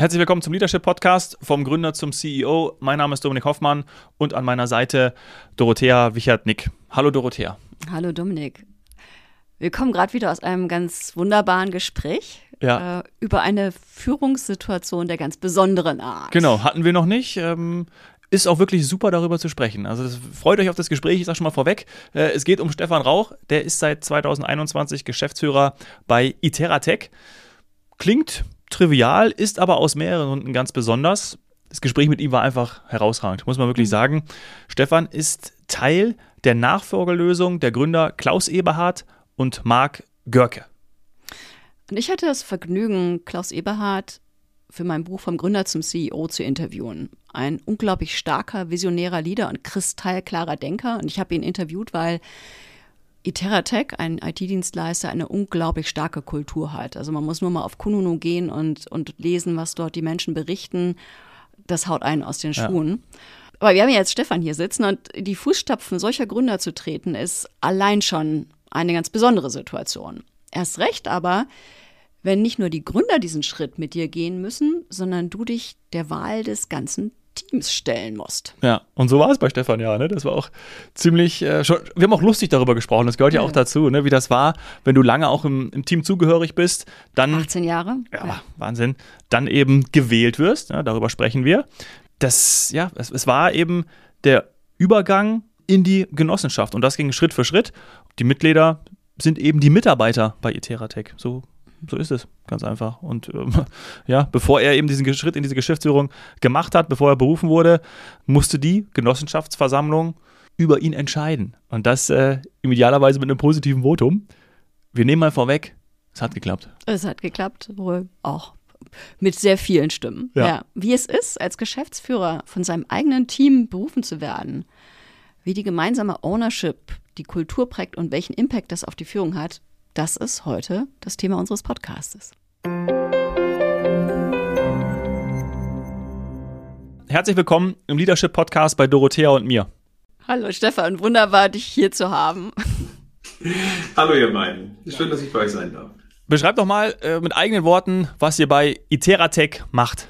Herzlich willkommen zum Leadership Podcast vom Gründer zum CEO. Mein Name ist Dominik Hoffmann und an meiner Seite Dorothea Wichert-Nick. Hallo Dorothea. Hallo Dominik. Wir kommen gerade wieder aus einem ganz wunderbaren Gespräch ja. äh, über eine Führungssituation der ganz besonderen Art. Genau, hatten wir noch nicht. Ähm, ist auch wirklich super darüber zu sprechen. Also das, freut euch auf das Gespräch, ich sage schon mal vorweg. Äh, es geht um Stefan Rauch, der ist seit 2021 Geschäftsführer bei Iteratec. Klingt trivial, ist aber aus mehreren Gründen ganz besonders. Das Gespräch mit ihm war einfach herausragend, muss man wirklich mhm. sagen. Stefan ist Teil der Nachfolgelösung der Gründer Klaus Eberhardt und Marc Görke. Und ich hatte das Vergnügen, Klaus Eberhardt für mein Buch vom Gründer zum CEO zu interviewen. Ein unglaublich starker, visionärer Leader und kristallklarer Denker. Und ich habe ihn interviewt, weil Iteratec, ein IT-Dienstleister, eine unglaublich starke Kultur hat. Also man muss nur mal auf Kununu gehen und, und lesen, was dort die Menschen berichten. Das haut einen aus den Schuhen. Ja. Aber wir haben ja jetzt Stefan hier sitzen und die Fußstapfen solcher Gründer zu treten, ist allein schon eine ganz besondere Situation. Erst recht aber, wenn nicht nur die Gründer diesen Schritt mit dir gehen müssen, sondern du dich der Wahl des ganzen Teams stellen musst. Ja, und so war es bei Stefan ja. Ne? Das war auch ziemlich, äh, schon, wir haben auch lustig darüber gesprochen, das gehört ja, ja auch dazu, ne? wie das war, wenn du lange auch im, im, Team zugehörig bist, dann. 18 Jahre? Ja, ja. Wahnsinn. Dann eben gewählt wirst, ja, darüber sprechen wir. Das, ja, es, es war eben der Übergang in die Genossenschaft und das ging Schritt für Schritt. Die Mitglieder sind eben die Mitarbeiter bei Iteratec. So so ist es, ganz einfach. Und ähm, ja, bevor er eben diesen Schritt in diese Geschäftsführung gemacht hat, bevor er berufen wurde, musste die Genossenschaftsversammlung über ihn entscheiden. Und das äh, idealerweise mit einem positiven Votum. Wir nehmen mal vorweg, es hat geklappt. Es hat geklappt, wohl auch mit sehr vielen Stimmen. Ja. ja. Wie es ist, als Geschäftsführer von seinem eigenen Team berufen zu werden, wie die gemeinsame Ownership die Kultur prägt und welchen Impact das auf die Führung hat, das ist heute das Thema unseres Podcastes. Herzlich willkommen im Leadership Podcast bei Dorothea und mir. Hallo Stefan, wunderbar, dich hier zu haben. Hallo ihr beiden, schön, dass ich bei euch sein darf. Beschreib doch mal äh, mit eigenen Worten, was ihr bei Iteratec macht.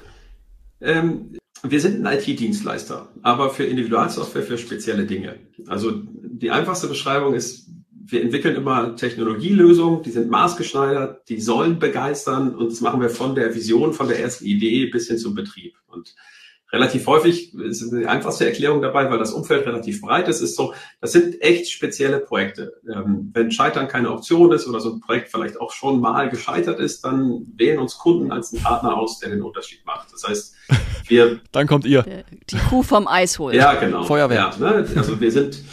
Ähm, wir sind ein IT-Dienstleister, aber für Individualsoftware für spezielle Dinge. Also die einfachste Beschreibung ist, wir entwickeln immer Technologielösungen, die sind maßgeschneidert, die sollen begeistern und das machen wir von der Vision, von der ersten Idee bis hin zum Betrieb. Und relativ häufig ist die einfachste Erklärung dabei, weil das Umfeld relativ breit ist, ist so, das sind echt spezielle Projekte. Ähm, wenn Scheitern keine Option ist oder so ein Projekt vielleicht auch schon mal gescheitert ist, dann wählen uns Kunden als einen Partner aus, der den Unterschied macht. Das heißt, wir... dann kommt ihr. Die Kuh vom Eis holen. Ja, genau. Feuerwehr. Ja, ne? Also wir sind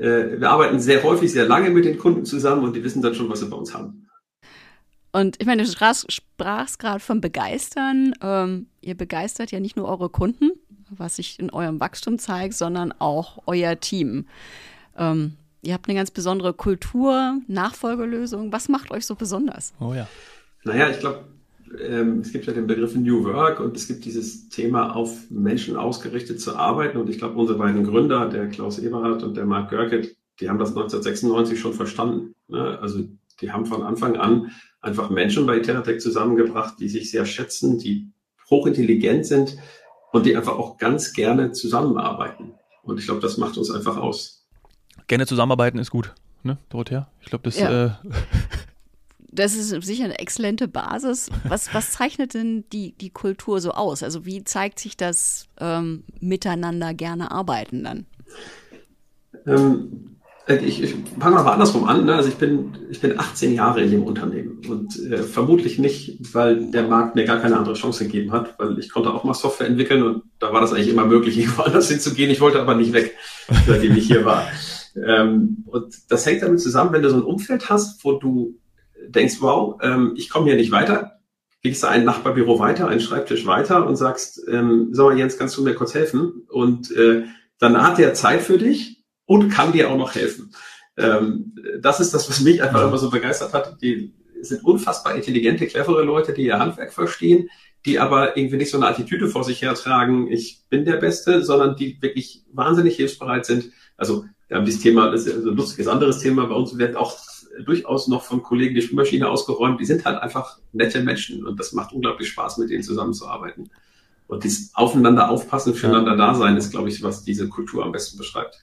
wir arbeiten sehr häufig, sehr lange mit den Kunden zusammen und die wissen dann schon, was sie bei uns haben. Und ich meine, du sprachst, gerade von begeistern. Ähm, ihr begeistert ja nicht nur eure Kunden, was sich in eurem Wachstum zeigt, sondern auch euer Team. Ähm, ihr habt eine ganz besondere Kultur, Nachfolgelösung. Was macht euch so besonders? Oh ja. Naja, ich glaube, ähm, es gibt ja den Begriff New Work und es gibt dieses Thema, auf Menschen ausgerichtet zu arbeiten. Und ich glaube, unsere beiden Gründer, der Klaus Eberhardt und der Mark Görket, die haben das 1996 schon verstanden. Ne? Also die haben von Anfang an einfach Menschen bei Iteratec zusammengebracht, die sich sehr schätzen, die hochintelligent sind und die einfach auch ganz gerne zusammenarbeiten. Und ich glaube, das macht uns einfach aus. Gerne zusammenarbeiten ist gut, ne, Dorothea? Ich glaube, das ja. äh, das ist sicher eine exzellente Basis. Was, was zeichnet denn die, die Kultur so aus? Also wie zeigt sich das ähm, miteinander gerne arbeiten dann? Ähm, äh, ich, ich fange mal andersrum an. Ne? Also ich bin, ich bin 18 Jahre in dem Unternehmen und äh, vermutlich nicht, weil der Markt mir gar keine andere Chance gegeben hat, weil ich konnte auch mal Software entwickeln und da war das eigentlich immer möglich, irgendwo anders hinzugehen. Ich wollte aber nicht weg, seitdem ich hier war. Ähm, und das hängt damit zusammen, wenn du so ein Umfeld hast, wo du denkst, wow, ähm, ich komme hier nicht weiter, gehst du ein Nachbarbüro weiter, einen Schreibtisch weiter und sagst, ähm, so Jens, kannst du mir kurz helfen? Und äh, dann hat er Zeit für dich und kann dir auch noch helfen. Ähm, das ist das, was mich einfach immer so begeistert hat. Die sind unfassbar intelligente, clevere Leute, die ihr Handwerk verstehen, die aber irgendwie nicht so eine Attitüde vor sich hertragen, ich bin der Beste, sondern die wirklich wahnsinnig hilfsbereit sind. Also wir haben dieses Thema, das ist ein lustiges anderes Thema, bei uns wird auch durchaus noch von Kollegen die Spülmaschine ausgeräumt. Die sind halt einfach nette Menschen und das macht unglaublich Spaß, mit denen zusammenzuarbeiten. Und dieses Aufeinander aufpassen, füreinander da sein, ist, glaube ich, was diese Kultur am besten beschreibt.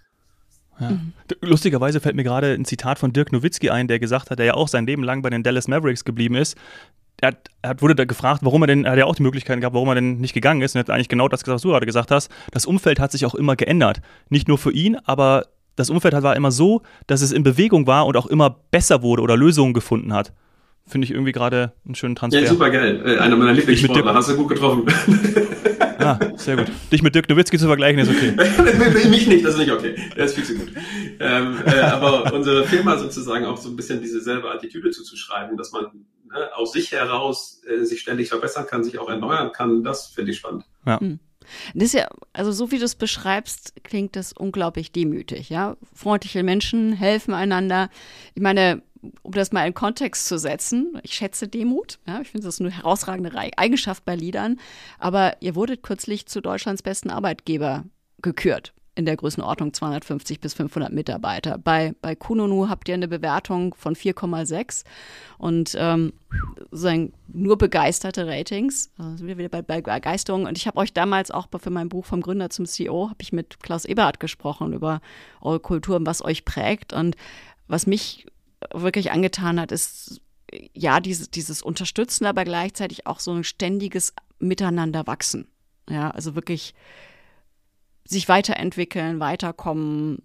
Ja. Mhm. Lustigerweise fällt mir gerade ein Zitat von Dirk Nowitzki ein, der gesagt hat, der ja auch sein Leben lang bei den Dallas Mavericks geblieben ist. Er, hat, er wurde da gefragt, warum er denn, er hat ja auch die Möglichkeit gehabt, warum er denn nicht gegangen ist. Und er hat eigentlich genau das gesagt, was du gerade gesagt hast. Das Umfeld hat sich auch immer geändert. Nicht nur für ihn, aber das Umfeld war immer so, dass es in Bewegung war und auch immer besser wurde oder Lösungen gefunden hat. Finde ich irgendwie gerade einen schönen Transfer. Ja, super geil. Äh, einer meiner Lieblingssportler. Hast du gut getroffen. Ah, sehr gut. Dich mit Dirk Nowitzki zu vergleichen ist okay. Mich nicht, das ist nicht okay. Der ist viel zu gut. Ähm, äh, aber unsere Firma sozusagen auch so ein bisschen diese selbe Attitüde zuzuschreiben, dass man ne, aus sich heraus äh, sich ständig verbessern kann, sich auch erneuern kann, das finde ich spannend. Ja. Hm. Das ist ja, also so wie du es beschreibst, klingt das unglaublich demütig, ja. Freundliche Menschen helfen einander. Ich meine, um das mal in Kontext zu setzen, ich schätze Demut. Ja, ich finde das eine herausragende Eigenschaft bei Liedern. Aber ihr wurdet kürzlich zu Deutschlands besten Arbeitgeber gekürt in der Größenordnung 250 bis 500 Mitarbeiter. Bei, bei Kununu habt ihr eine Bewertung von 4,6 und ähm, sozusagen nur begeisterte Ratings. Also wir wieder bei, bei Begeisterung. Und ich habe euch damals auch für mein Buch vom Gründer zum CEO, habe ich mit Klaus Eberhardt gesprochen über eure Kultur und was euch prägt. Und was mich wirklich angetan hat, ist ja dieses, dieses Unterstützen, aber gleichzeitig auch so ein ständiges Miteinander wachsen. Ja, also wirklich sich weiterentwickeln, weiterkommen.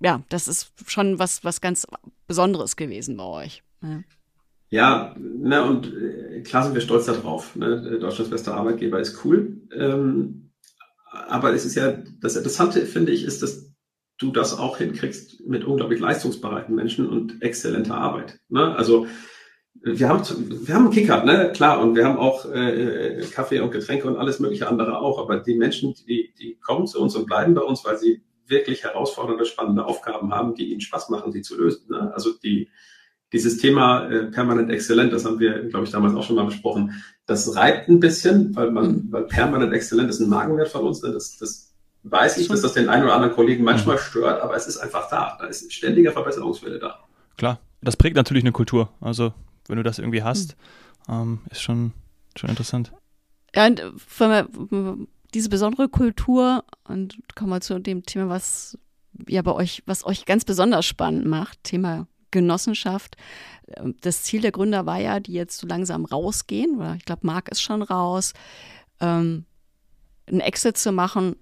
Ja, das ist schon was, was ganz Besonderes gewesen bei euch. Ja. Ja, ne, und äh, klar sind wir stolz darauf. Ne? Deutschlands bester Arbeitgeber ist cool. Ähm, aber es ist ja, das Interessante, finde ich, ist, dass du das auch hinkriegst mit unglaublich leistungsbereiten Menschen und exzellenter Arbeit. Ne? Also wir haben, wir haben einen Kicker, ne? klar, und wir haben auch äh, Kaffee und Getränke und alles mögliche andere auch, aber die Menschen, die, die kommen zu uns und bleiben bei uns, weil sie wirklich herausfordernde, spannende Aufgaben haben, die ihnen Spaß machen, sie zu lösen. Ne? Also die, dieses Thema äh, permanent exzellent, das haben wir, glaube ich, damals auch schon mal besprochen, das reibt ein bisschen, weil man, mhm. weil permanent exzellent ist ein Magenwert von uns, ne? das, das weiß ich, dass das den einen oder anderen Kollegen manchmal mhm. stört, aber es ist einfach da. Da ist ständiger Verbesserungswille da. Klar, das prägt natürlich eine Kultur. Also wenn du das irgendwie hast, mhm. ähm, ist schon, schon interessant. Ja, und von, diese besondere Kultur, und kommen wir zu dem Thema, was ja bei euch, was euch ganz besonders spannend macht, Thema Genossenschaft. Das Ziel der Gründer war ja, die jetzt so langsam rausgehen, oder ich glaube, Marc ist schon raus, ähm, einen Exit zu machen,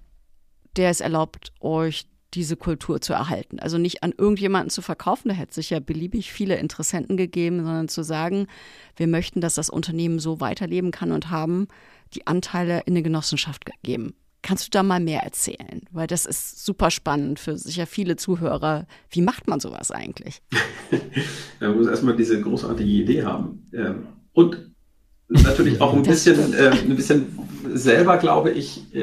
der es erlaubt, euch diese Kultur zu erhalten. Also nicht an irgendjemanden zu verkaufen, da hätte es sich ja beliebig viele Interessenten gegeben, sondern zu sagen, wir möchten, dass das Unternehmen so weiterleben kann und haben die Anteile in eine Genossenschaft gegeben. Kannst du da mal mehr erzählen? Weil das ist super spannend für sicher viele Zuhörer. Wie macht man sowas eigentlich? man muss erstmal diese großartige Idee haben. Ähm, und natürlich auch ein bisschen, äh, ein bisschen selber, glaube ich,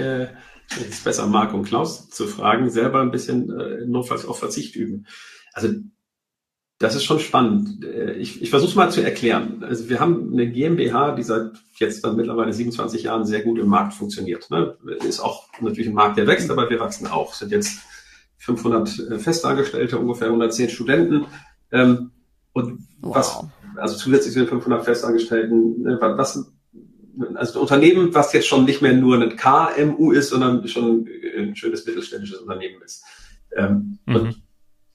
es ist besser, Marc und Klaus zu fragen, selber ein bisschen äh, notfalls auf Verzicht üben. Also das ist schon spannend. Äh, ich, ich versuche es mal zu erklären. Also wir haben eine GmbH, die seit jetzt dann mittlerweile 27 Jahren sehr gut im Markt funktioniert. Ne? Ist auch natürlich ein Markt, der wächst, aber wir wachsen auch. Sind jetzt 500 äh, Festangestellte, ungefähr 110 Studenten. Ähm, und wow. was, also zusätzlich zu den 500 Festangestellten, ne, was also ein Unternehmen, was jetzt schon nicht mehr nur ein KMU ist, sondern schon ein schönes mittelständisches Unternehmen ist. Ähm, mhm. Und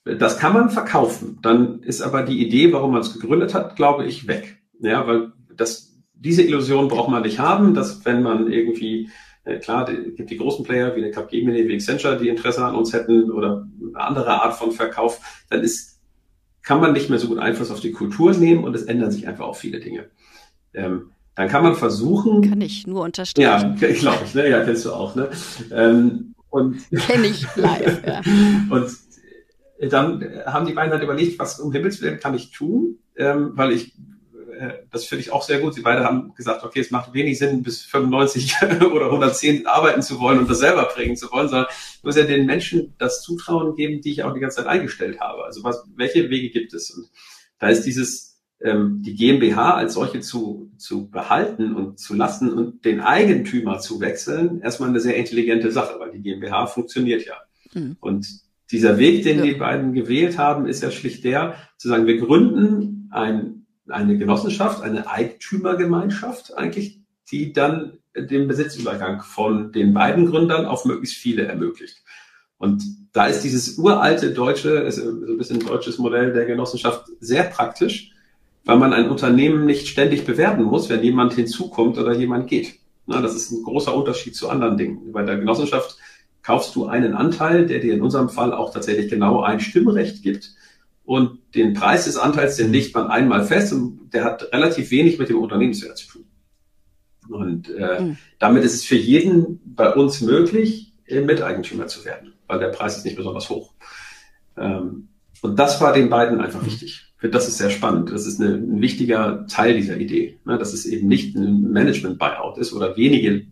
das kann man verkaufen. Dann ist aber die Idee, warum man es gegründet hat, glaube ich, weg. Ja, weil das, diese Illusion braucht man nicht haben, dass wenn man irgendwie äh, klar, es gibt die großen Player wie eine Capgemini, wie Accenture, die Interesse an uns hätten oder eine andere Art von Verkauf, dann ist, kann man nicht mehr so gut Einfluss auf die Kultur nehmen und es ändern sich einfach auch viele Dinge. Ähm, dann kann man versuchen. Kann ich nur unterstreichen. Ja, glaube ich, ne? Ja, kennst du auch, ne? Ähm, und Kenn ich live, ja. und dann haben die beiden halt überlegt, was um Himmels Willen kann ich tun, ähm, weil ich, äh, das finde ich auch sehr gut. Sie beide haben gesagt, okay, es macht wenig Sinn, bis 95 oder 110 arbeiten zu wollen und das selber prägen zu wollen, sondern ich muss ja den Menschen das Zutrauen geben, die ich auch die ganze Zeit eingestellt habe. Also was, welche Wege gibt es? Und da ist dieses ähm, die GmbH als solche zu, zu behalten und zu lassen und den Eigentümer zu wechseln, erstmal eine sehr intelligente Sache, weil die GmbH funktioniert ja. Mhm. Und dieser Weg, den ja. die beiden gewählt haben, ist ja schlicht der, zu sagen, wir gründen ein, eine Genossenschaft, eine Eigentümergemeinschaft eigentlich, die dann den Besitzübergang von den beiden Gründern auf möglichst viele ermöglicht. Und da ist dieses uralte deutsche, so ein bisschen deutsches Modell der Genossenschaft sehr praktisch, weil man ein Unternehmen nicht ständig bewerten muss, wenn jemand hinzukommt oder jemand geht. Na, das ist ein großer Unterschied zu anderen Dingen. Bei der Genossenschaft kaufst du einen Anteil, der dir in unserem Fall auch tatsächlich genau ein Stimmrecht gibt. Und den Preis des Anteils, den legt man einmal fest und der hat relativ wenig mit dem Unternehmenswert zu tun. Und äh, mhm. damit ist es für jeden bei uns möglich, Miteigentümer zu werden, weil der Preis ist nicht besonders hoch. Ähm, und das war den beiden einfach wichtig. Das ist sehr spannend. Das ist eine, ein wichtiger Teil dieser Idee, ne? dass es eben nicht ein Management-Buyout ist oder wenige,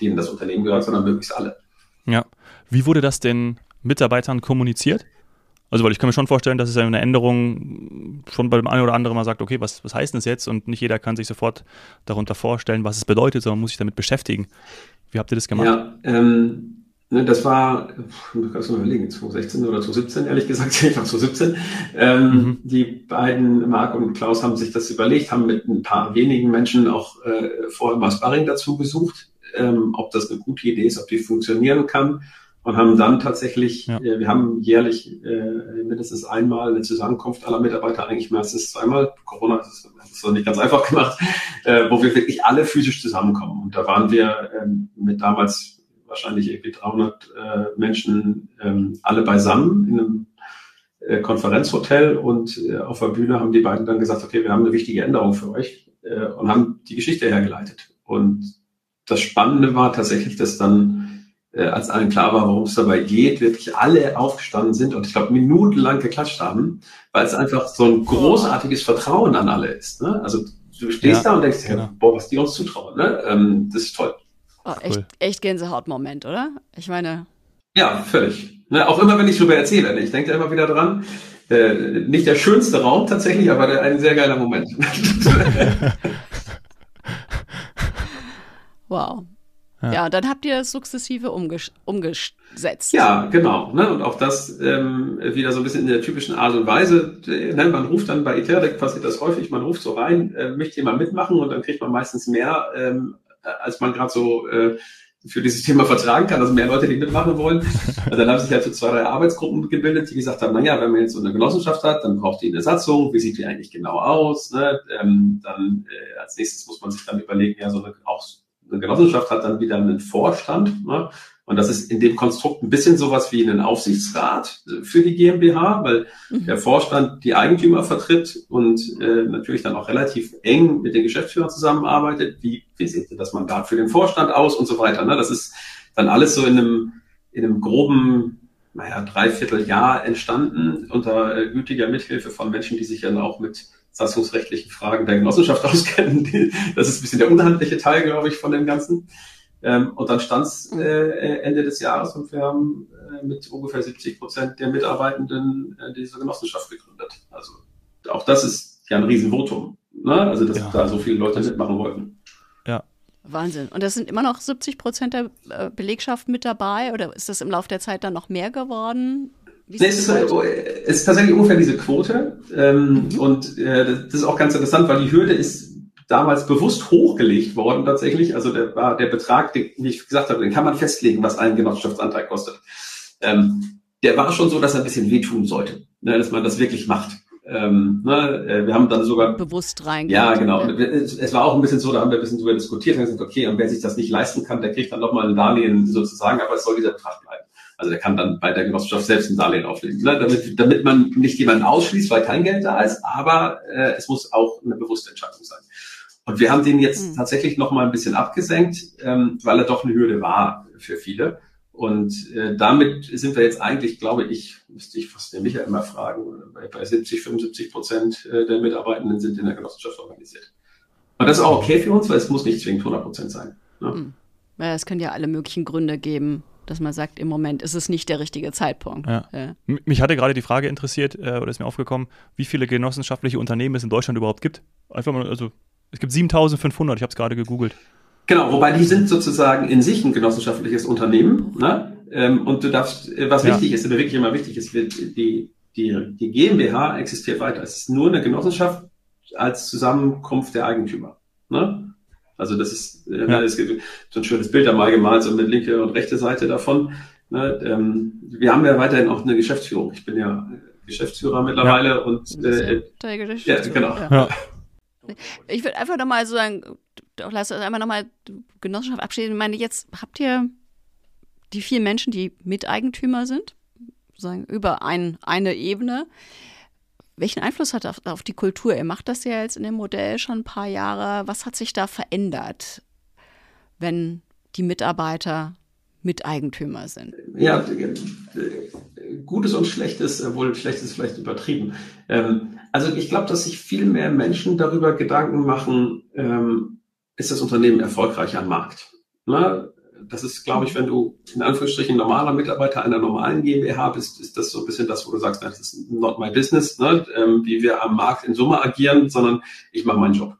denen das Unternehmen gehört, sondern möglichst alle. Ja. Wie wurde das den Mitarbeitern kommuniziert? Also, weil ich kann mir schon vorstellen, dass es eine Änderung schon bei dem einen oder anderen mal sagt, okay, was, was heißt das jetzt? Und nicht jeder kann sich sofort darunter vorstellen, was es bedeutet, sondern muss sich damit beschäftigen. Wie habt ihr das gemacht? Ja, ähm, ne, das war, ich kann es mal überlegen, 2016 oder 2017, ehrlich gesagt, ich glaube 2017. Ähm, mhm. Die beiden, Marc und Klaus, haben sich das überlegt, haben mit ein paar wenigen Menschen auch äh, vorher mal Sparring dazu gesucht ähm, ob das eine gute Idee ist, ob die funktionieren kann. Und haben dann tatsächlich, ja. äh, wir haben jährlich äh, mindestens einmal eine Zusammenkunft aller Mitarbeiter, eigentlich meistens zweimal. Corona hat es so nicht ganz einfach gemacht, äh, wo wir wirklich alle physisch zusammenkommen. Und da waren wir ähm, mit damals wahrscheinlich irgendwie 300 äh, Menschen ähm, alle beisammen in einem äh, Konferenzhotel und äh, auf der Bühne haben die beiden dann gesagt, okay, wir haben eine wichtige Änderung für euch äh, und haben die Geschichte hergeleitet. Und das Spannende war tatsächlich, dass dann, äh, als allen klar war, worum es dabei geht, wirklich alle aufgestanden sind und ich glaube minutenlang geklatscht haben, weil es einfach so ein großartiges Vertrauen an alle ist. Ne? Also du stehst ja, da und denkst, genau. ja, boah, was die uns zutrauen. Ne? Ähm, das ist toll. Oh, echt, cool. echt Gänsehautmoment, oder? Ich meine. Ja, völlig. Ne, auch immer, wenn ich darüber erzähle. Ne? Ich denke da immer wieder dran. Äh, nicht der schönste Raum tatsächlich, aber der, ein sehr geiler Moment. Wow. Ja. ja, dann habt ihr es sukzessive umges umgesetzt. Ja, genau. Ne? Und auch das ähm, wieder so ein bisschen in der typischen Art und Weise. Ne? Man ruft dann bei Iterrec passiert das häufig, man ruft so rein, äh, möchte jemand mitmachen und dann kriegt man meistens mehr, ähm, als man gerade so äh, für dieses Thema vertragen kann, also mehr Leute, die mitmachen wollen. Und dann haben sich halt so zwei, drei Arbeitsgruppen gebildet, die gesagt haben, naja, wenn man jetzt so eine Genossenschaft hat, dann braucht die eine Satzung, wie sieht die eigentlich genau aus? Ne? Ähm, dann äh, als nächstes muss man sich dann überlegen, ja, so eine, auch eine Genossenschaft hat dann wieder einen Vorstand. Ne? Und das ist in dem Konstrukt ein bisschen sowas wie einen Aufsichtsrat für die GmbH, weil mhm. der Vorstand die Eigentümer vertritt und äh, natürlich dann auch relativ eng mit den Geschäftsführern zusammenarbeitet. Wie, wie sieht das Mandat für den Vorstand aus und so weiter. Ne? Das ist dann alles so in einem, in einem groben, naja, Dreivierteljahr entstanden unter äh, gütiger Mithilfe von Menschen, die sich dann auch mit satzungsrechtlichen Fragen der Genossenschaft auskennen. Das ist ein bisschen der unhandliche Teil, glaube ich, von dem Ganzen. Ähm, und dann stand es äh, Ende des Jahres und wir haben äh, mit ungefähr 70 Prozent der Mitarbeitenden äh, diese Genossenschaft gegründet. Also auch das ist ja ein Riesenvotum. Ne? Also dass ja. da so viele Leute mitmachen wollten. Ja. Wahnsinn. Und das sind immer noch 70 Prozent der äh, Belegschaft mit dabei oder ist das im Laufe der Zeit dann noch mehr geworden? Nee, es, ist, es ist tatsächlich ungefähr diese Quote. Ähm, mhm. Und äh, das ist auch ganz interessant, weil die Hürde ist damals bewusst hochgelegt worden tatsächlich. Also der, war der Betrag, den, wie ich gesagt habe, den kann man festlegen, was ein Genossenschaftsanteil kostet. Ähm, der war schon so, dass er ein bisschen wehtun sollte, ne, dass man das wirklich macht. Ähm, ne, äh, wir haben dann sogar bewusst rein. Ja, genau. Es, es, war auch ein bisschen so, da haben wir ein bisschen drüber diskutiert und gesagt, okay, und wer sich das nicht leisten kann, der kriegt dann nochmal ein Darlehen sozusagen, aber es soll dieser Betrag bleiben. Also der kann dann bei der Genossenschaft selbst ein Darlehen auflegen, ne? damit, damit man nicht jemanden ausschließt, weil kein Geld da ist, aber äh, es muss auch eine bewusste Entscheidung sein. Und wir haben den jetzt mhm. tatsächlich noch mal ein bisschen abgesenkt, ähm, weil er doch eine Hürde war für viele. Und äh, damit sind wir jetzt eigentlich, glaube ich, müsste ich fast den Michael immer fragen, bei, bei 70, 75 Prozent äh, der Mitarbeitenden sind in der Genossenschaft organisiert. Und das ist auch okay für uns, weil es muss nicht zwingend 100 Prozent sein. Ne? Mhm. Ja, es können ja alle möglichen Gründe geben, dass man sagt, im Moment ist es nicht der richtige Zeitpunkt. Ja. Ja. Mich hatte gerade die Frage interessiert, äh, oder ist mir aufgekommen, wie viele genossenschaftliche Unternehmen es in Deutschland überhaupt gibt. Einfach mal, also es gibt 7500, ich habe es gerade gegoogelt. Genau, wobei die sind sozusagen in sich ein genossenschaftliches Unternehmen. Ne? Ähm, und du darfst, äh, was ja. wichtig ist, oder wirklich immer wichtig ist, die, die, die GmbH existiert weiter. Es ist nur eine Genossenschaft als Zusammenkunft der Eigentümer. Ne? Also das ist, äh, ja. es gibt so ein schönes Bild einmal gemalt, so mit linke und rechte Seite davon. Ne? Ähm, wir haben ja weiterhin auch eine Geschäftsführung. Ich bin ja Geschäftsführer mittlerweile ja. und äh, ja, genau. Ja. Ich würde einfach nochmal so sagen, lass uns einfach nochmal Genossenschaft abschließen. Ich meine, jetzt habt ihr die vier Menschen, die Miteigentümer sind, sagen, über ein, eine Ebene. Welchen Einfluss hat das auf die Kultur? Ihr macht das ja jetzt in dem Modell schon ein paar Jahre. Was hat sich da verändert, wenn die Mitarbeiter Miteigentümer sind? Ja, Gutes und Schlechtes, wohl Schlechtes vielleicht übertrieben. Ähm, also ich glaube, dass sich viel mehr Menschen darüber Gedanken machen, ähm, ist das Unternehmen erfolgreich am Markt? Na, das ist, glaube ich, wenn du in Anführungsstrichen normaler Mitarbeiter einer normalen GmbH bist, ist das so ein bisschen das, wo du sagst, das ist not my business, ne? ähm, wie wir am Markt in Summe agieren, sondern ich mache meinen Job.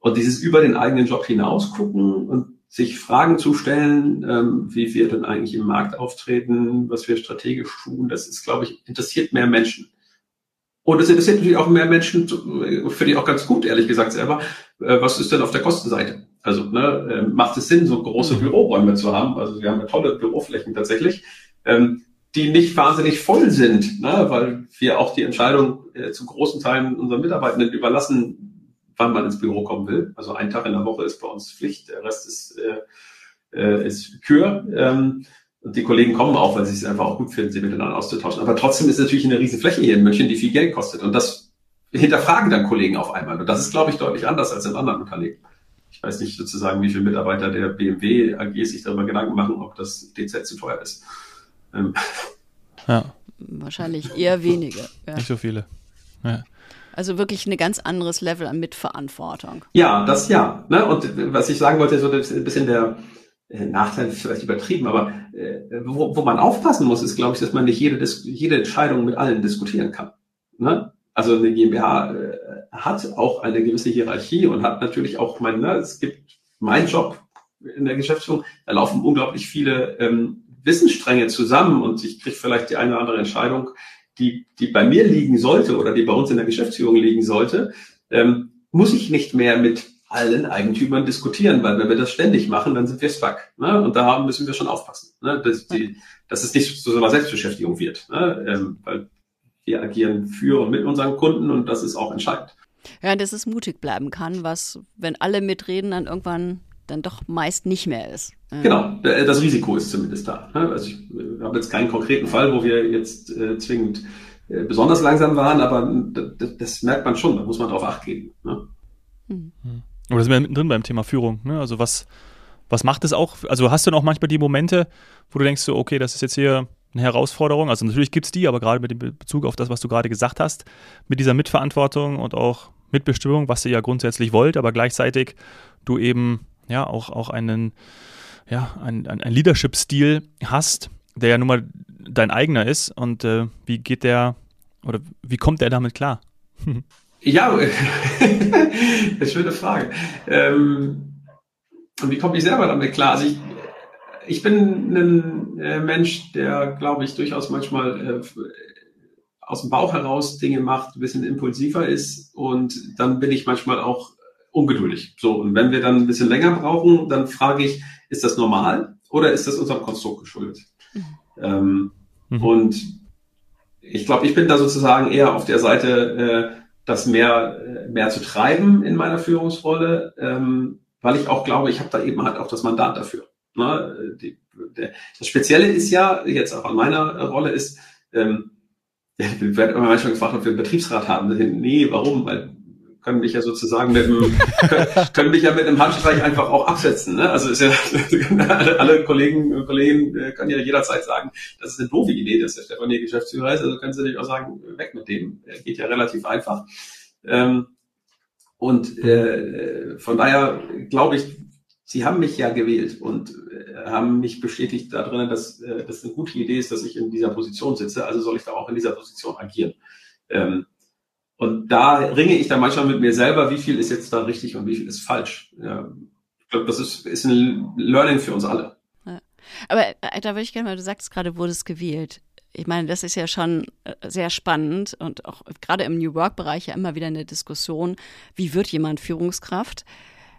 Und dieses über den eigenen Job hinaus gucken und sich Fragen zu stellen, ähm, wie wir denn eigentlich im Markt auftreten, was wir strategisch tun, das ist, glaube ich, interessiert mehr Menschen. Und es interessiert natürlich auch mehr Menschen, finde ich auch ganz gut, ehrlich gesagt selber, äh, was ist denn auf der Kostenseite? Also ne, äh, macht es Sinn, so große mhm. Büroräume zu haben? Also wir haben ja tolle Büroflächen tatsächlich, ähm, die nicht wahnsinnig voll sind, ne, weil wir auch die Entscheidung äh, zu großen Teilen unseren Mitarbeitenden überlassen, wann man ins Büro kommen will. Also ein Tag in der Woche ist bei uns Pflicht, der Rest ist, äh, äh, ist Kür. Ähm, und die Kollegen kommen auch, weil sie es einfach auch gut finden, sie miteinander auszutauschen. Aber trotzdem ist natürlich eine riesen Fläche hier in München, die viel Geld kostet. Und das hinterfragen dann Kollegen auf einmal. Und das ist, glaube ich, deutlich anders als in anderen Unternehmen. Ich weiß nicht sozusagen, wie viele Mitarbeiter der BMW AG sich darüber Gedanken machen, ob das DZ zu teuer ist. Ähm. Ja. Wahrscheinlich eher wenige. Ja. Nicht so viele. Ja. Also wirklich ein ganz anderes Level an Mitverantwortung. Ja, das ja. Ne? Und was ich sagen wollte, so ein bisschen der, äh, Nachteil ist vielleicht übertrieben, aber äh, wo, wo man aufpassen muss, ist, glaube ich, dass man nicht jede, jede Entscheidung mit allen diskutieren kann. Ne? Also eine GmbH äh, hat auch eine gewisse Hierarchie und hat natürlich auch, mein, ne, es gibt meinen Job in der Geschäftsführung, da laufen unglaublich viele ähm, Wissensstränge zusammen und ich kriege vielleicht die eine oder andere Entscheidung, die, die bei mir liegen sollte oder die bei uns in der Geschäftsführung liegen sollte, ähm, muss ich nicht mehr mit allen Eigentümern diskutieren, weil wenn wir das ständig machen, dann sind wir stuck. Ne? Und da müssen wir schon aufpassen, ne? dass, die, dass es nicht zu so einer Selbstbeschäftigung wird. Ne? Ähm, weil wir agieren für und mit unseren Kunden und das ist auch entscheidend. Ja, dass es mutig bleiben kann, was, wenn alle mitreden, dann irgendwann dann doch meist nicht mehr ist. Genau, das Risiko ist zumindest da. Ne? Also ich äh, habe jetzt keinen konkreten Fall, wo wir jetzt äh, zwingend äh, besonders langsam waren, aber das, das, merkt man schon, da muss man drauf acht geben. Ne? Mhm. Aber da sind wir mittendrin beim Thema Führung. Ne? Also was, was macht es auch? Also hast du dann auch manchmal die Momente, wo du denkst so, okay, das ist jetzt hier eine Herausforderung. Also natürlich gibt es die, aber gerade mit dem Bezug auf das, was du gerade gesagt hast, mit dieser Mitverantwortung und auch Mitbestimmung, was ihr ja grundsätzlich wollt, aber gleichzeitig du eben ja auch, auch einen, ja, ein, ein, ein Leadership-Stil hast, der ja nun mal dein eigener ist. Und äh, wie geht der oder wie kommt der damit klar? Ja, schöne Frage. Ähm, und wie komme ich selber damit klar? Also ich, ich bin ein äh, Mensch, der, glaube ich, durchaus manchmal äh, aus dem Bauch heraus Dinge macht, ein bisschen impulsiver ist und dann bin ich manchmal auch ungeduldig. So, und wenn wir dann ein bisschen länger brauchen, dann frage ich, ist das normal oder ist das unserem Konstrukt geschuldet? Mhm. Ähm, mhm. Und ich glaube, ich bin da sozusagen eher auf der Seite, äh, das mehr, mehr zu treiben in meiner Führungsrolle, ähm, weil ich auch glaube, ich habe da eben halt auch das Mandat dafür. Ne? Die, der, das Spezielle ist ja, jetzt auch an meiner Rolle ist, ähm, ich werde immer manchmal gefragt, ob wir einen Betriebsrat haben. Nee, warum? Weil können mich ja sozusagen mit einem, können mich ja mit einem Handstreich einfach auch absetzen. Ne? Also ist ja alle, alle Kollegen und Kollegen äh, können ja jederzeit sagen, das ist eine doofe Idee, dass der Stefan hier Geschäftsführer ist. Also können sie natürlich auch sagen, weg mit dem. Geht ja relativ einfach. Ähm, und äh, von daher glaube ich, Sie haben mich ja gewählt und äh, haben mich bestätigt darin, dass äh, das eine gute Idee ist, dass ich in dieser Position sitze. Also soll ich da auch in dieser Position agieren. Ähm, und da ringe ich dann manchmal mit mir selber, wie viel ist jetzt da richtig und wie viel ist falsch. Ja, ich glaube, das ist, ist ein Learning für uns alle. Aber äh, da würde ich gerne mal, du sagst gerade, wurde es gewählt. Ich meine, das ist ja schon äh, sehr spannend und auch gerade im New Work-Bereich ja immer wieder eine Diskussion, wie wird jemand Führungskraft?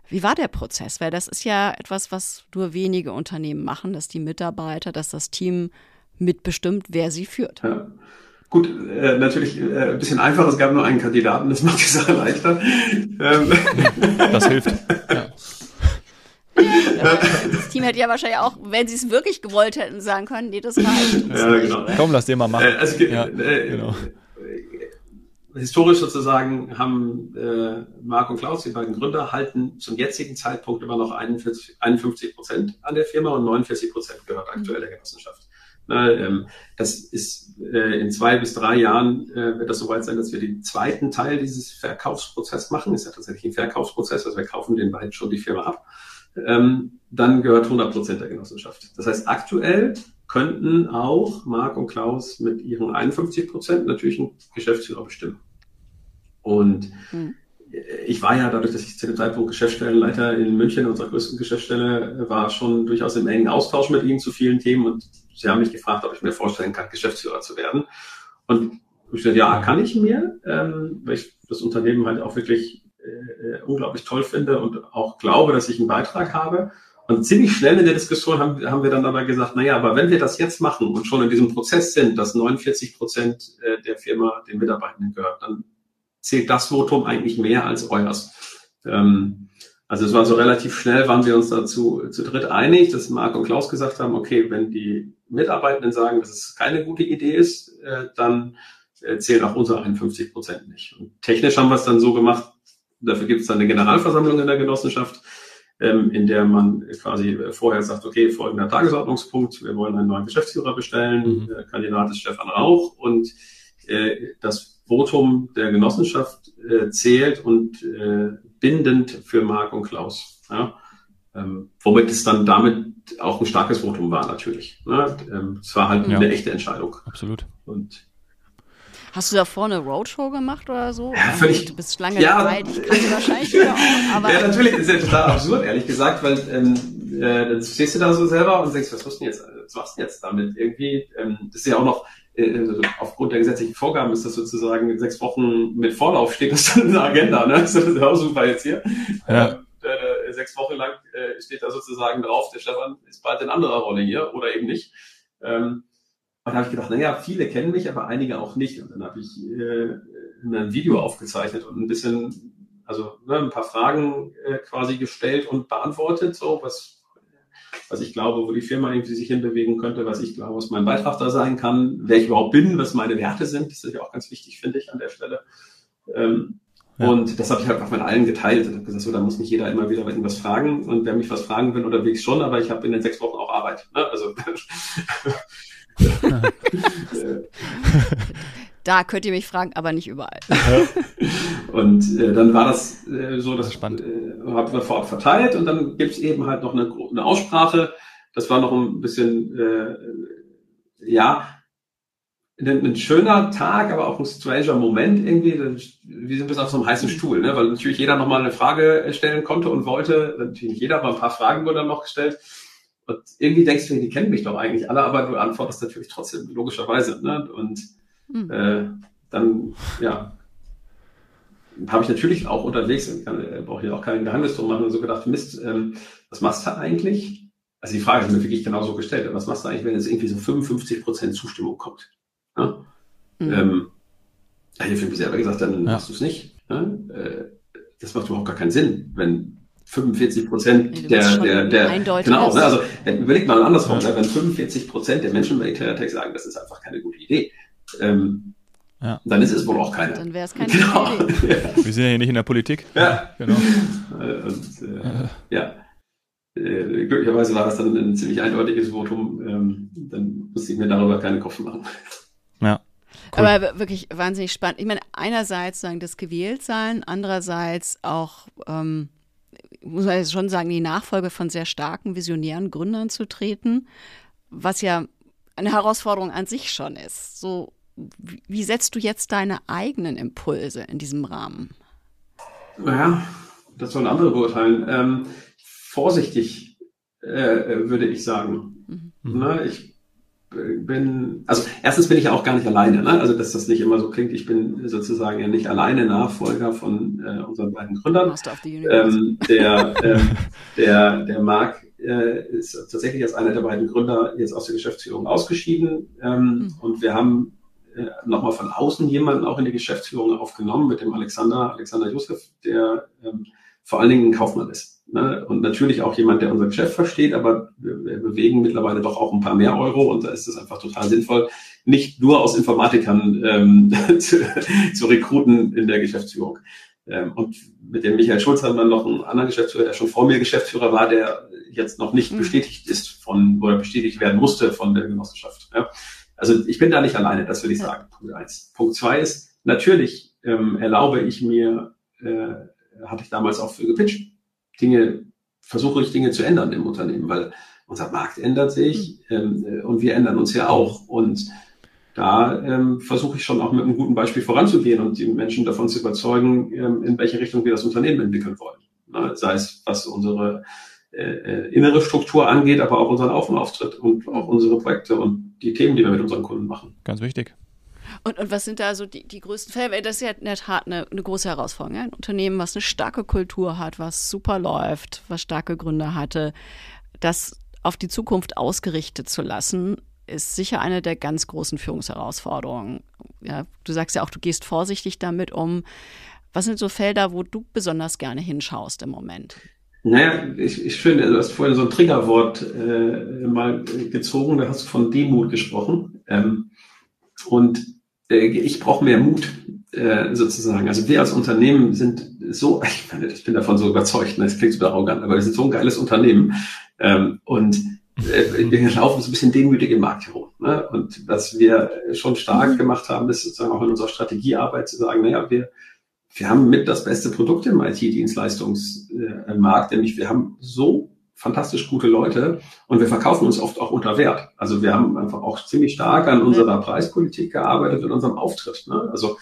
Wie war der Prozess? Weil das ist ja etwas, was nur wenige Unternehmen machen, dass die Mitarbeiter, dass das Team mitbestimmt, wer sie führt. Ja. Gut, äh, natürlich äh, ein bisschen einfacher, es gab nur einen Kandidaten, das macht die Sache leichter. Ähm. Das hilft. Ja. Ja, das Team hätte ja wahrscheinlich auch, wenn sie es wirklich gewollt hätten, sagen können, nee, das reicht. Ja, genau. Komm, lass den mal machen. Äh, also, ja, äh, genau. Historisch sozusagen haben äh, Marc und Klaus, die beiden Gründer, halten zum jetzigen Zeitpunkt immer noch 41, 51 Prozent an der Firma und 49 Prozent gehört aktuell der Genossenschaft. Ähm, das ist äh, in zwei bis drei Jahren äh, wird das soweit sein, dass wir den zweiten Teil dieses Verkaufsprozesses machen. Ist ja tatsächlich ein Verkaufsprozess, also wir kaufen den beiden schon die Firma ab. Ähm, dann gehört 100 Prozent der Genossenschaft. Das heißt, aktuell könnten auch Marc und Klaus mit ihren 51 Prozent natürlich einen Geschäftsführer bestimmen. Und hm. ich war ja dadurch, dass ich zu dem Zeitpunkt Geschäftsstellenleiter in München, unserer größten Geschäftsstelle, war schon durchaus im engen Austausch mit ihnen zu vielen Themen und sie haben mich gefragt, ob ich mir vorstellen kann, Geschäftsführer zu werden. Und ich gesagt, ja, kann ich mir, ähm, weil ich das Unternehmen halt auch wirklich äh, unglaublich toll finde und auch glaube, dass ich einen Beitrag habe. Und ziemlich schnell in der Diskussion haben, haben wir dann aber gesagt, naja, aber wenn wir das jetzt machen und schon in diesem Prozess sind, dass 49 Prozent äh, der Firma den Mitarbeitenden gehört, dann zählt das Votum eigentlich mehr als euers. Ähm, also es war so relativ schnell, waren wir uns dazu zu dritt einig, dass Marc und Klaus gesagt haben, okay, wenn die Mitarbeitenden sagen, dass es keine gute Idee ist, äh, dann äh, zählen auch unsere 51 Prozent nicht. Und technisch haben wir es dann so gemacht, dafür gibt es dann eine Generalversammlung in der Genossenschaft, ähm, in der man quasi vorher sagt, okay, folgender Tagesordnungspunkt, wir wollen einen neuen Geschäftsführer bestellen, mhm. der Kandidat ist Stefan Rauch und äh, das Votum der Genossenschaft äh, zählt und äh, bindend für Marc und Klaus. Ja? Ähm, womit es dann damit auch ein starkes Votum war, natürlich. Ne? Ähm, es war halt ja. eine echte Entscheidung. Absolut. Und Hast du davor eine Roadshow gemacht oder so? Ja, völlig. Du bist lange ja, dabei, ich kann wahrscheinlich wieder auch, aber. Ja, natürlich, das ist ja total absurd, ehrlich gesagt, weil ähm, äh, dann stehst du da so selber und denkst, was du jetzt, was machst du jetzt damit? Irgendwie, ähm, das ist ja auch noch, äh, also aufgrund der gesetzlichen Vorgaben ist das sozusagen sechs Wochen mit Vorlauf steht das dann in der Agenda, ne? Das ist auch super jetzt hier. Ja. Äh, sechs Wochen lang äh, steht da sozusagen drauf, der Stefan ist bald in anderer Rolle hier oder eben nicht. Ähm, und da habe ich gedacht, naja, viele kennen mich, aber einige auch nicht. Und dann habe ich äh, ein Video aufgezeichnet und ein bisschen, also ne, ein paar Fragen äh, quasi gestellt und beantwortet, so was, was ich glaube, wo die Firma irgendwie sich hinbewegen könnte, was ich glaube, was mein Beitrag da sein kann, wer ich überhaupt bin, was meine Werte sind. Das ist ja auch ganz wichtig, finde ich, an der Stelle. Ähm, ja. Und das habe ich halt einfach mit allen geteilt und habe gesagt, so, da muss nicht jeder immer wieder irgendwas fragen. Und wer mich was fragen will, unterwegs schon, aber ich habe in den sechs Wochen auch Arbeit. Ne? Also da könnt ihr mich fragen, aber nicht überall. und äh, dann war das äh, so, dass das äh, haben wir vorab verteilt und dann gibt es eben halt noch eine, eine Aussprache. Das war noch ein bisschen, äh, ja, ein, ein, schöner Tag, aber auch ein stranger Moment irgendwie. Wir sind bis auf so einem heißen Stuhl, ne? weil natürlich jeder nochmal eine Frage stellen konnte und wollte. Natürlich nicht jeder, aber ein paar Fragen wurden dann noch gestellt. Und irgendwie denkst du, die kennen mich doch eigentlich alle, aber du antwortest natürlich trotzdem, logischerweise. Ne? Und mhm. äh, dann, ja, habe ich natürlich auch unterwegs, ich äh, brauche hier auch kein Geheimnis drum machen, und so gedacht, Mist, ähm, was machst du eigentlich? Also die Frage ist mir wirklich genauso gestellt, was machst du eigentlich, wenn jetzt irgendwie so 55 Prozent Zustimmung kommt? Ja? Mhm. Ähm, ich habe für mich selber gesagt, dann ja. machst du es nicht. Ne? Äh, das macht überhaupt gar keinen Sinn, wenn 45 Prozent der, der, der, genau, ne, also überleg mal andersrum, ja. ne, wenn 45 Prozent der Menschen bei Eclairtech sagen, das ist einfach keine gute Idee, ähm, ja. dann ist es wohl auch keine. Dann wäre es keine genau. Wir sind ja hier nicht in der Politik. Ja, genau. Und, äh, ja. Äh, glücklicherweise war das dann ein ziemlich eindeutiges Votum. Ähm, dann musste ich mir darüber keine Kopf machen. Ja. Cool. Aber wirklich wahnsinnig spannend. Ich meine, einerseits sagen das Gewähltsein, andererseits auch ähm, muss man jetzt schon sagen, die Nachfolge von sehr starken, visionären Gründern zu treten, was ja eine Herausforderung an sich schon ist. So, wie setzt du jetzt deine eigenen Impulse in diesem Rahmen? Naja, das sollen andere beurteilen. Ähm, vorsichtig, äh, würde ich sagen. Mhm. Ne? Ich bin, also erstens bin ich ja auch gar nicht alleine, ne? also dass das nicht immer so klingt, ich bin sozusagen ja nicht alleine Nachfolger von äh, unseren beiden Gründern. Ähm, der, äh, der, der Marc äh, ist tatsächlich als einer der beiden Gründer jetzt aus der Geschäftsführung ausgeschieden ähm, mhm. und wir haben nochmal von außen jemanden auch in die Geschäftsführung aufgenommen mit dem Alexander, Alexander Josef, der ähm, vor allen Dingen ein Kaufmann ist. Ne? Und natürlich auch jemand, der unser Geschäft versteht, aber wir, wir, bewegen mittlerweile doch auch ein paar mehr Euro und da ist es einfach total sinnvoll, nicht nur aus Informatikern ähm, zu, zu rekruten in der Geschäftsführung. Ähm, und mit dem Michael Schulz haben wir noch einen anderen Geschäftsführer, der schon vor mir Geschäftsführer war, der jetzt noch nicht mhm. bestätigt ist von oder bestätigt werden musste von der Genossenschaft. Ja? Also ich bin da nicht alleine, das will ich sagen. Punkt eins. Punkt zwei ist, natürlich ähm, erlaube ich mir, äh, hatte ich damals auch für gepitcht, Dinge, versuche ich Dinge zu ändern im Unternehmen, weil unser Markt ändert sich ähm, äh, und wir ändern uns ja auch. Und da ähm, versuche ich schon auch mit einem guten Beispiel voranzugehen und die Menschen davon zu überzeugen, ähm, in welche Richtung wir das Unternehmen entwickeln wollen. Na, sei es, was unsere äh, äh, innere Struktur angeht, aber auch unseren Auf- und Auftritt und auch unsere Projekte und die Themen, die wir mit unseren Kunden machen. Ganz wichtig. Und, und was sind da so die, die größten Fälle? Das ist ja in der Tat eine, eine große Herausforderung. Ja? Ein Unternehmen, was eine starke Kultur hat, was super läuft, was starke Gründe hatte, das auf die Zukunft ausgerichtet zu lassen, ist sicher eine der ganz großen Führungsherausforderungen. Ja, du sagst ja auch, du gehst vorsichtig damit um. Was sind so Felder, wo du besonders gerne hinschaust im Moment? Naja, ich, ich finde, du hast vorhin so ein Triggerwort äh, mal gezogen, da hast du von Demut gesprochen. Ähm, und äh, ich brauche mehr Mut, äh, sozusagen. Also wir als Unternehmen sind so, ich, meine, ich bin davon so überzeugt, ne, das klingt so arrogant, aber wir sind so ein geiles Unternehmen. Ähm, und äh, wir laufen so ein bisschen demütig im Markt herum. Ne? Und was wir schon stark mhm. gemacht haben, ist sozusagen auch in unserer Strategiearbeit zu sagen, naja, wir, wir haben mit das beste Produkt im IT-Dienstleistungsmarkt, nämlich wir haben so fantastisch gute Leute und wir verkaufen uns oft auch unter Wert. Also wir haben einfach auch ziemlich stark an unserer Preispolitik gearbeitet und unserem Auftritt. Ne? Also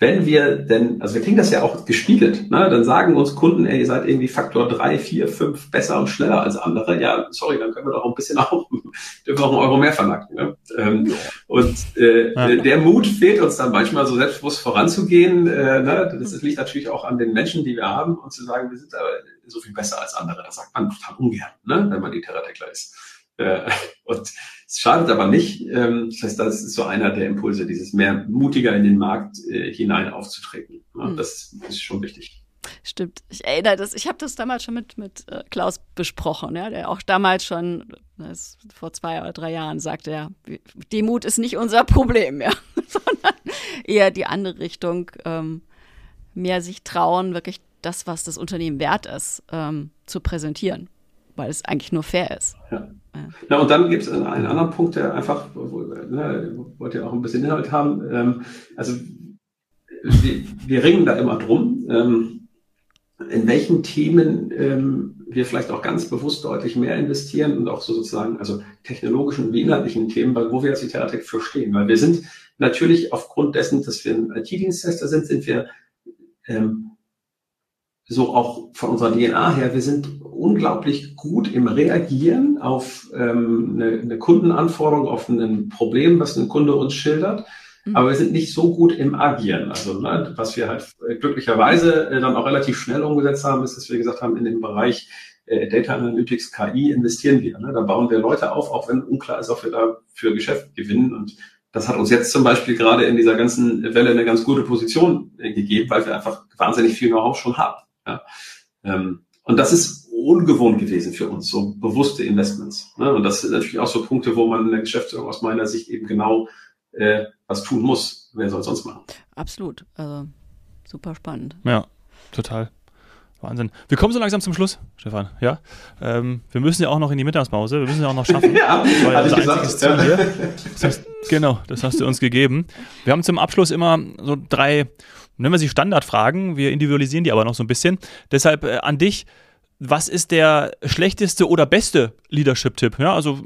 wenn wir denn, also wir kriegen das ja auch gespiegelt, ne? dann sagen uns Kunden, ey, ihr seid irgendwie Faktor drei, vier, fünf besser und schneller als andere. Ja, sorry, dann können wir doch ein bisschen auch, dürfen wir auch einen Euro mehr verlangen. Ne? Ähm, und äh, ja. der Mut fehlt uns dann manchmal, so selbstbewusst voranzugehen. Äh, ne? Das liegt natürlich auch an den Menschen, die wir haben und zu sagen, wir sind aber so viel besser als andere. Das sagt man total ungern, ne? wenn man die Terrateckler ist. Äh, und es schadet aber nicht. Ähm, das heißt, das ist so einer der Impulse, dieses mehr mutiger in den Markt äh, hinein aufzutreten. Mhm. Das ist schon wichtig. Stimmt. Ich erinnere das, ich habe das damals schon mit, mit äh, Klaus besprochen, ja, der auch damals schon, das, vor zwei oder drei Jahren sagte, ja, Demut ist nicht unser Problem mehr, sondern eher die andere Richtung, ähm, mehr sich trauen, wirklich das, was das Unternehmen wert ist, ähm, zu präsentieren, weil es eigentlich nur fair ist. Ja. Ja. und dann gibt es einen, anderen Punkt, der einfach, ne, wollt ihr auch ein bisschen Inhalt haben. Ähm, also wir, wir, ringen da immer drum, ähm, in welchen Themen ähm, wir vielleicht auch ganz bewusst deutlich mehr investieren und auch so sozusagen, also technologischen wie inhaltlichen Themen, wo wir als Iteratec für stehen. Weil wir sind natürlich aufgrund dessen, dass wir ein IT-Dienstleister sind, sind wir ähm, so auch von unserer DNA her, wir sind unglaublich gut im Reagieren auf ähm, eine, eine Kundenanforderung, auf ein Problem, was ein Kunde uns schildert. Mhm. Aber wir sind nicht so gut im Agieren. Also ne, was wir halt glücklicherweise äh, dann auch relativ schnell umgesetzt haben, ist, dass wir gesagt haben, in dem Bereich äh, Data Analytics, KI investieren wir. Ne? Da bauen wir Leute auf, auch wenn unklar ist, ob wir da für Geschäft gewinnen. Und das hat uns jetzt zum Beispiel gerade in dieser ganzen Welle eine ganz gute Position äh, gegeben, weil wir einfach wahnsinnig viel Know-how schon haben. Ja. Ähm, und das ist ungewohnt gewesen für uns, so bewusste Investments. Ne? Und das sind natürlich auch so Punkte, wo man in der Geschäftsführung aus meiner Sicht eben genau äh, was tun muss. Wer soll sonst machen? Absolut. Also super spannend. Ja, total. Wahnsinn. Wir kommen so langsam zum Schluss, Stefan. Ja, ähm, wir müssen ja auch noch in die Mittagspause. Wir müssen ja auch noch schaffen. ja, das war ja unser einziges Ziel ja. hier. Das heißt, genau, das hast du uns gegeben. Wir haben zum Abschluss immer so drei nennen wir sie Standardfragen, wir individualisieren die aber noch so ein bisschen. Deshalb äh, an dich, was ist der schlechteste oder beste Leadership-Tipp? Ja, also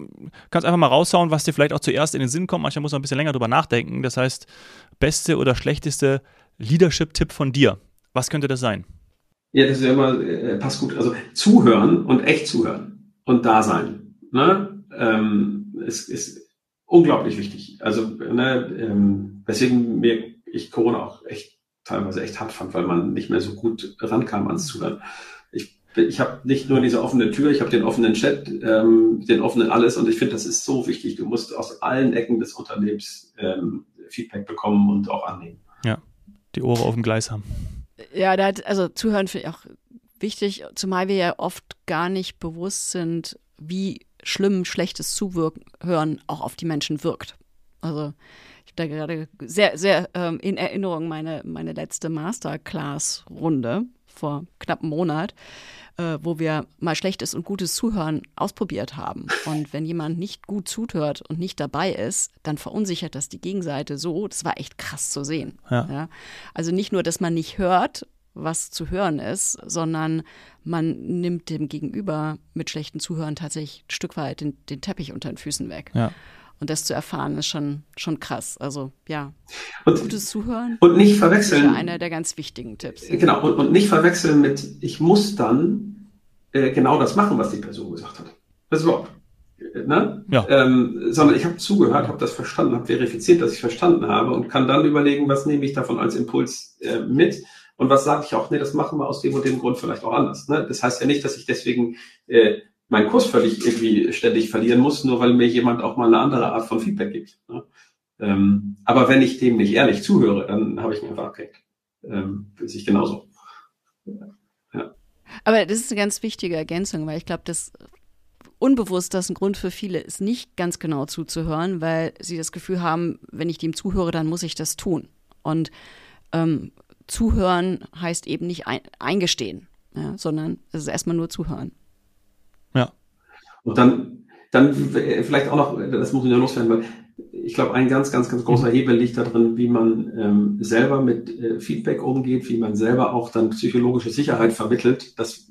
kannst einfach mal raushauen, was dir vielleicht auch zuerst in den Sinn kommt. Manchmal muss man ein bisschen länger drüber nachdenken. Das heißt, beste oder schlechteste Leadership-Tipp von dir. Was könnte das sein? Ja, das ist ja immer, äh, passt gut. Also zuhören und echt zuhören und da sein. ne, ähm, ist, ist unglaublich wichtig. Also, ne, ähm, weswegen mir ich Corona auch echt teilweise echt hart fand, weil man nicht mehr so gut rankam ans Zuhören. Ich, ich habe nicht nur diese offene Tür, ich habe den offenen Chat, ähm, den offenen alles und ich finde, das ist so wichtig. Du musst aus allen Ecken des Unternehmens ähm, Feedback bekommen und auch annehmen. Ja, die Ohren auf dem Gleis haben. Ja, da hat, also zuhören finde ich auch wichtig, zumal wir ja oft gar nicht bewusst sind, wie schlimm schlechtes Zuhören auch auf die Menschen wirkt. Also da gerade sehr, sehr ähm, in Erinnerung meine, meine letzte Masterclass-Runde vor knapp einem Monat, äh, wo wir mal schlechtes und gutes Zuhören ausprobiert haben. Und wenn jemand nicht gut zuhört und nicht dabei ist, dann verunsichert das die Gegenseite so. Das war echt krass zu sehen. Ja. Ja? Also nicht nur, dass man nicht hört, was zu hören ist, sondern man nimmt dem Gegenüber mit schlechtem Zuhören tatsächlich ein Stück weit den, den Teppich unter den Füßen weg. Ja. Und das zu erfahren, ist schon, schon krass. Also ja, Und, gutes Zuhören und nicht ist verwechseln. ja einer der ganz wichtigen Tipps. Genau, und, und nicht verwechseln mit, ich muss dann äh, genau das machen, was die Person gesagt hat. Das ist überhaupt, ne? Ja. Ähm, sondern ich habe zugehört, habe das verstanden, habe verifiziert, dass ich verstanden habe und kann dann überlegen, was nehme ich davon als Impuls äh, mit und was sage ich auch, nee, das machen wir aus dem und dem Grund vielleicht auch anders. Ne? Das heißt ja nicht, dass ich deswegen äh, meinen Kurs völlig irgendwie ständig verlieren muss, nur weil mir jemand auch mal eine andere Art von Feedback gibt. Ne? Ähm, aber wenn ich dem nicht ehrlich zuhöre, dann habe ich ihn einfach abgehängt. Ähm, bis ich genauso. Aber das ist eine ganz wichtige Ergänzung, weil ich glaube, dass unbewusst das ein Grund für viele ist, nicht ganz genau zuzuhören, weil sie das Gefühl haben, wenn ich dem zuhöre, dann muss ich das tun. Und ähm, zuhören heißt eben nicht ein, eingestehen, ja, sondern es ist erstmal nur zuhören. Und dann, dann vielleicht auch noch, das muss ich ja loswerden, weil ich glaube, ein ganz, ganz, ganz großer Hebel liegt darin, wie man ähm, selber mit äh, Feedback umgeht, wie man selber auch dann psychologische Sicherheit vermittelt, dass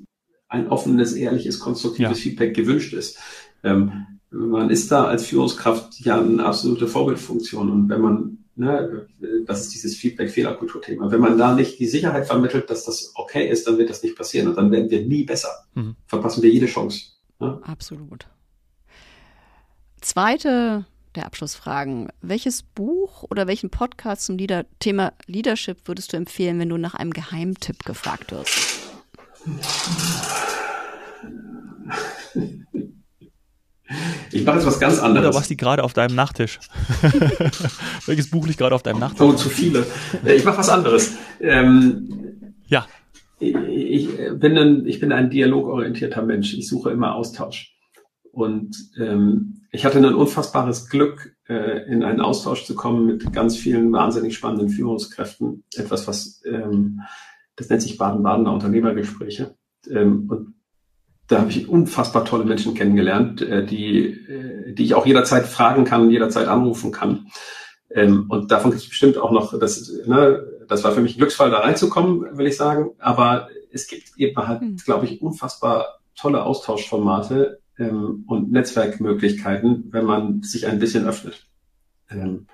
ein offenes, ehrliches, konstruktives Ja. Feedback gewünscht ist. Ähm, man ist da als Führungskraft ja eine absolute Vorbildfunktion und wenn man, ne, das ist dieses Feedback-Fehlerkultur-Thema, wenn man da nicht die Sicherheit vermittelt, dass das okay ist, dann wird das nicht passieren und dann werden wir nie besser. Mhm. Verpassen wir jede Chance. Ne? Absolut. Zweite der Abschlussfragen. Welches Buch oder welchen Podcast zum Leader Thema Leadership würdest du empfehlen, wenn du nach einem Geheimtipp gefragt wirst? Ich mache jetzt was ganz anderes. Oder was liegt gerade auf deinem Nachttisch? Welches Buch liegt gerade auf deinem Nachttisch? Oh, zu viele. Äh, Ich mache was anderes. Ähm, Ja. Ich, bin ein, ich bin ein dialogorientierter Mensch. Ich suche immer Austausch. Und ähm, ich hatte ein unfassbares Glück, äh, in einen Austausch zu kommen mit ganz vielen wahnsinnig spannenden Führungskräften. Etwas, was ähm, das nennt sich Baden-Badener Unternehmergespräche. Ähm, und da habe ich unfassbar tolle Menschen kennengelernt, äh, die, äh, die ich auch jederzeit fragen kann, jederzeit anrufen kann. Ähm, und davon gibt es bestimmt auch noch, das, ne, das war für mich ein Glücksfall, da reinzukommen, will ich sagen. Aber es gibt eben halt, Hm. glaube ich, unfassbar tolle Austauschformate ähm, und Netzwerkmöglichkeiten, wenn man sich ein bisschen öffnet. Ähm,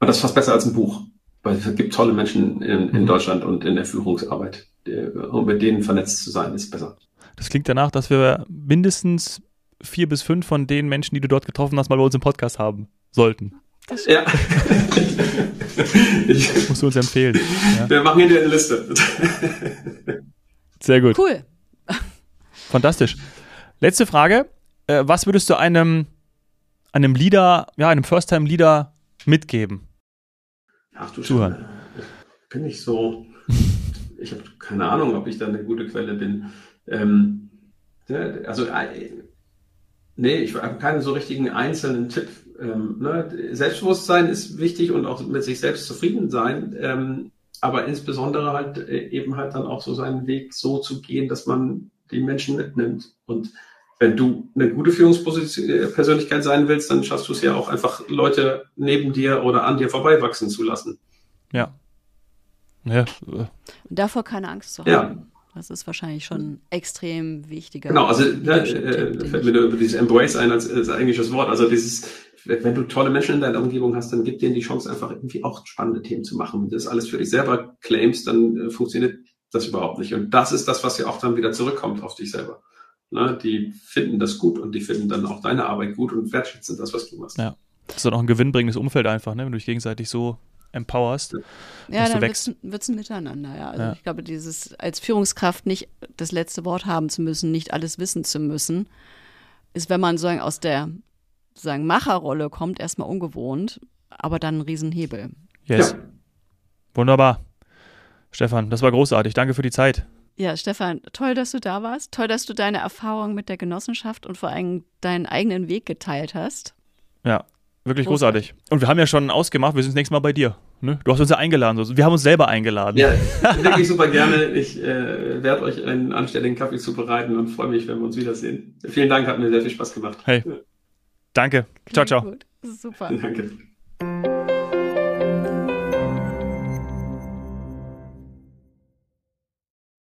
und das ist fast besser als ein Buch, weil es gibt tolle Menschen in, in Mhm. Deutschland und in der Führungsarbeit. Äh, Und mit denen vernetzt zu sein, ist besser. Das klingt danach, dass wir mindestens vier bis fünf von den Menschen, die du dort getroffen hast, mal bei uns im Podcast haben sollten. Ja. ich, Musst du uns empfehlen. Ja. wir machen hier eine Liste. Sehr gut. Cool. Fantastisch. Letzte Frage. Äh, was würdest du einem, einem Leader, ja, einem First-Time-Leader mitgeben? Ach du Zuhören. Schande. Bin ich so. Ich habe keine Ahnung, ob ich da eine gute Quelle bin. Ähm, also, äh, nee, ich habe keinen so richtigen einzelnen Tipp. Ähm, ne? Selbstbewusstsein ist wichtig und auch mit sich selbst zufrieden sein. Ähm, aber insbesondere halt äh, eben halt dann auch so seinen Weg so zu gehen, dass man die Menschen mitnimmt. Und wenn du eine gute Führungspersönlichkeit sein willst, dann schaffst du es ja auch einfach, Leute neben dir oder an dir vorbeiwachsen zu lassen. Ja. Ja, äh, Und davor keine Angst zu Ja. haben. Das ist wahrscheinlich schon ein extrem wichtiger. Genau, also ne, Leadership-Tipp, äh, den fällt mir über dieses Embrace ein als, als englisches Wort. Also dieses, wenn du tolle Menschen in deiner Umgebung hast, dann gib denen die Chance, einfach irgendwie auch spannende Themen zu machen. Wenn du das alles für dich selber claimst, dann äh, funktioniert das überhaupt nicht. Und das ist das, was ja auch dann wieder zurückkommt auf dich selber. Ne? Die finden das gut und die finden dann auch deine Arbeit gut und wertschätzen das, was du machst. Ja. Das ist dann auch ein gewinnbringendes Umfeld einfach, ne? wenn du dich gegenseitig so empowerst. Ja, dann wird es ein Miteinander, ja. Also ja. ich glaube, dieses als Führungskraft nicht das letzte Wort haben zu müssen, nicht alles wissen zu müssen, ist, wenn man sozusagen aus der sozusagen Macherrolle kommt, erstmal ungewohnt, aber dann ein Riesenhebel. Yes. Ja. Wunderbar. Stefan, das war großartig. Danke für die Zeit. Ja, Stefan, toll, dass du da warst. Toll, dass du deine Erfahrungen mit der Genossenschaft und vor allem deinen eigenen Weg geteilt hast. Ja, wirklich großartig. großartig. Und wir haben ja schon ausgemacht, wir sind das nächste Mal bei dir. Ne? Du hast uns ja eingeladen. Wir haben uns selber eingeladen. Ja, wirklich super gerne. Ich äh, werde euch einen anständigen Kaffee zubereiten und freue mich, wenn wir uns wiedersehen. Vielen Dank, hat mir sehr viel Spaß gemacht. Hey. Danke. Ciao, ciao. Gut. Super. Danke.